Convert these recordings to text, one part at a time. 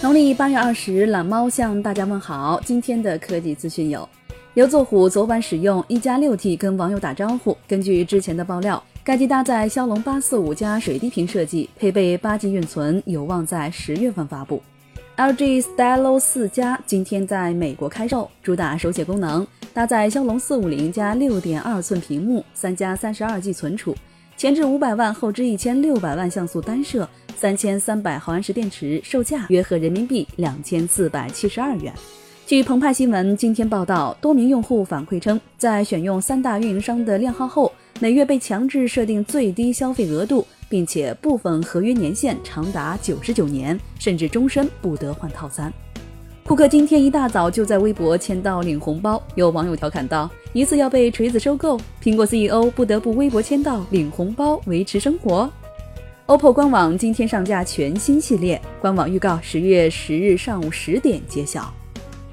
农历八月二十，懒猫向大家问好。今天的科技资讯有：刘作虎昨晚使用一加六 T 跟网友打招呼。根据之前的爆料，该机搭载骁龙八四五加水滴屏设计，配备八 G 运存，有望在十月份发布。LG Stylo 四加今天在美国开售，主打手写功能，搭载骁龙四五零加六点二寸屏幕，三加三十二 G 存储，前置五百万，后置一千六百万像素单摄。三千三百毫安时电池，售价约合人民币两千四百七十二元。据澎湃新闻今天报道，多名用户反馈称，在选用三大运营商的靓号后，每月被强制设定最低消费额度，并且部分合约年限长达九十九年，甚至终身不得换套餐。库克今天一大早就在微博签到领红包，有网友调侃道：“疑似要被锤子收购，苹果 CEO 不得不微博签到领红包维持生活。” OPPO 官网今天上架全新系列，官网预告十月十日上午十点揭晓。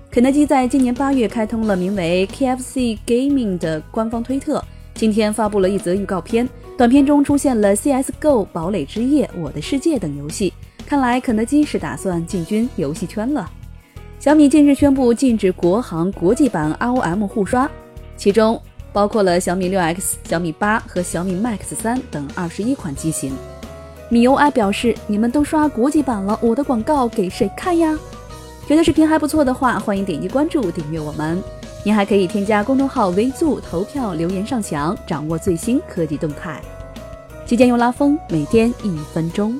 肯德基在今年八月开通了名为 KFC Gaming 的官方推特，今天发布了一则预告片，短片中出现了 CS:GO、堡垒之夜、我的世界等游戏，看来肯德基是打算进军游戏圈了。小米近日宣布禁止国行国际版 ROM 互刷，其中包括了小米六 X、小米八和小米 Max 三等二十一款机型。米 UI 表示：“你们都刷国际版了，我的广告给谁看呀？”觉得视频还不错的话，欢迎点击关注订阅我们。您还可以添加公众号“微助”投票留言上墙，掌握最新科技动态。期间用拉风，每天一分钟。